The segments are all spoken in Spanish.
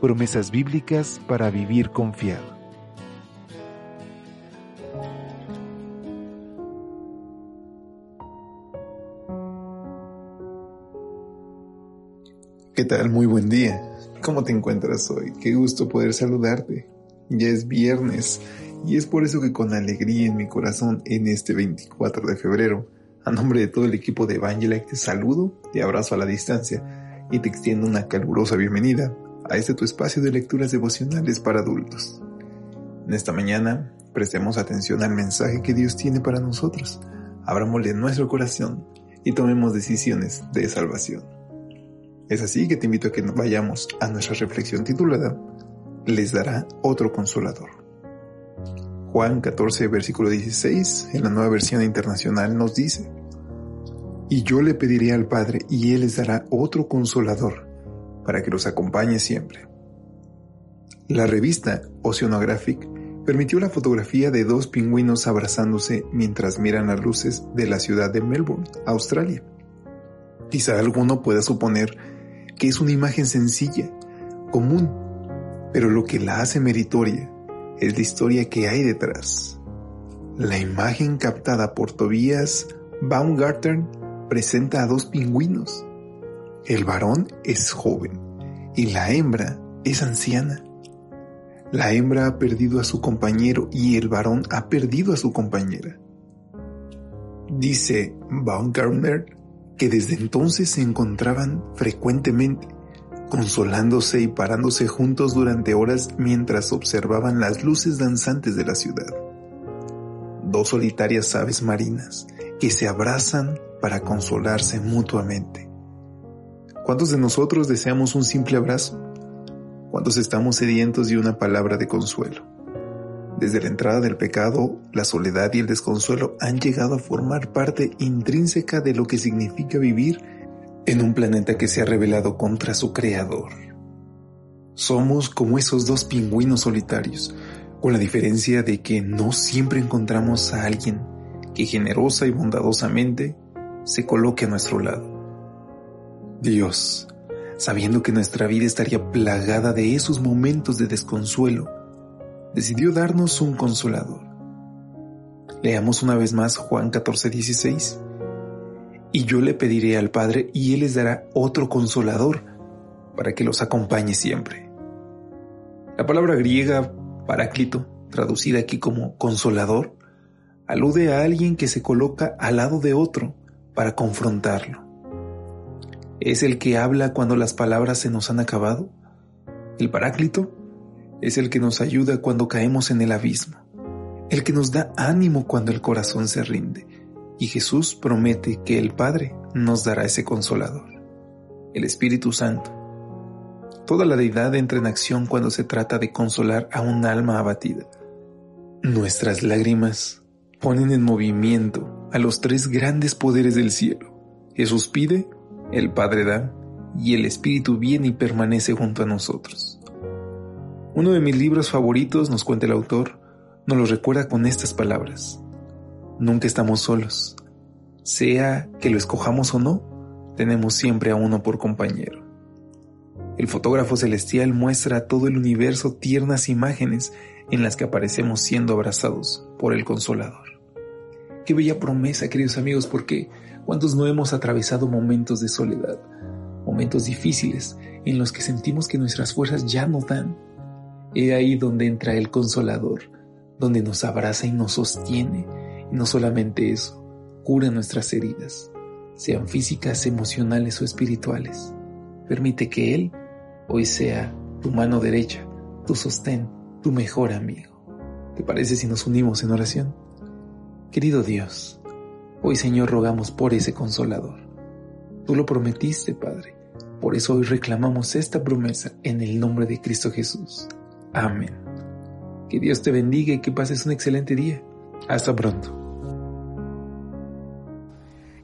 Promesas bíblicas para vivir confiado. ¿Qué tal? Muy buen día. ¿Cómo te encuentras hoy? Qué gusto poder saludarte. Ya es viernes y es por eso que con alegría en mi corazón en este 24 de febrero a nombre de todo el equipo de Evangelike te saludo, te abrazo a la distancia y te extiendo una calurosa bienvenida a este tu espacio de lecturas devocionales para adultos. En esta mañana prestemos atención al mensaje que Dios tiene para nosotros, abramosle nuestro corazón y tomemos decisiones de salvación. Es así que te invito a que vayamos a nuestra reflexión titulada Les dará otro consolador. Juan 14, versículo 16, en la nueva versión internacional nos dice, Y yo le pediré al Padre y Él les dará otro consolador para que los acompañe siempre. La revista Oceanographic permitió la fotografía de dos pingüinos abrazándose mientras miran las luces de la ciudad de Melbourne, Australia. Quizá alguno pueda suponer que es una imagen sencilla, común, pero lo que la hace meritoria es la historia que hay detrás. La imagen captada por Tobias Baumgarten presenta a dos pingüinos. El varón es joven y la hembra es anciana. La hembra ha perdido a su compañero y el varón ha perdido a su compañera. Dice Baumgartner que desde entonces se encontraban frecuentemente consolándose y parándose juntos durante horas mientras observaban las luces danzantes de la ciudad. Dos solitarias aves marinas que se abrazan para consolarse mutuamente. ¿Cuántos de nosotros deseamos un simple abrazo? ¿Cuántos estamos sedientos de una palabra de consuelo? Desde la entrada del pecado, la soledad y el desconsuelo han llegado a formar parte intrínseca de lo que significa vivir en un planeta que se ha rebelado contra su creador. Somos como esos dos pingüinos solitarios, con la diferencia de que no siempre encontramos a alguien que generosa y bondadosamente se coloque a nuestro lado. Dios, sabiendo que nuestra vida estaría plagada de esos momentos de desconsuelo, decidió darnos un consolador. Leamos una vez más Juan 14:16 y yo le pediré al Padre y Él les dará otro consolador para que los acompañe siempre. La palabra griega paráclito, traducida aquí como consolador, alude a alguien que se coloca al lado de otro para confrontarlo. Es el que habla cuando las palabras se nos han acabado. El paráclito es el que nos ayuda cuando caemos en el abismo, el que nos da ánimo cuando el corazón se rinde, y Jesús promete que el Padre nos dará ese consolador, el Espíritu Santo. Toda la deidad entra en acción cuando se trata de consolar a un alma abatida. Nuestras lágrimas ponen en movimiento a los tres grandes poderes del cielo. Jesús pide, el Padre da, y el Espíritu viene y permanece junto a nosotros. Uno de mis libros favoritos, nos cuenta el autor, nos lo recuerda con estas palabras. Nunca estamos solos. Sea que lo escojamos o no, tenemos siempre a uno por compañero. El fotógrafo celestial muestra a todo el universo tiernas imágenes en las que aparecemos siendo abrazados por el consolador. Qué bella promesa, queridos amigos, porque ¿cuántos no hemos atravesado momentos de soledad? momentos difíciles en los que sentimos que nuestras fuerzas ya no dan. He ahí donde entra el consolador, donde nos abraza y nos sostiene, y no solamente eso, cura nuestras heridas, sean físicas, emocionales o espirituales. Permite que Él hoy sea tu mano derecha, tu sostén, tu mejor amigo. ¿Te parece si nos unimos en oración? Querido Dios, hoy Señor rogamos por ese consolador. Tú lo prometiste, Padre. Por eso hoy reclamamos esta promesa en el nombre de Cristo Jesús. Amén. Que Dios te bendiga y que pases un excelente día. Hasta pronto.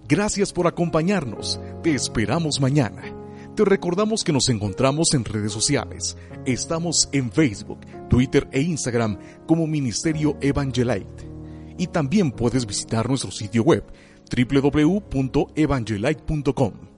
Gracias por acompañarnos. Te esperamos mañana. Te recordamos que nos encontramos en redes sociales. Estamos en Facebook, Twitter e Instagram como Ministerio Evangelite. Y también puedes visitar nuestro sitio web www.evangelite.com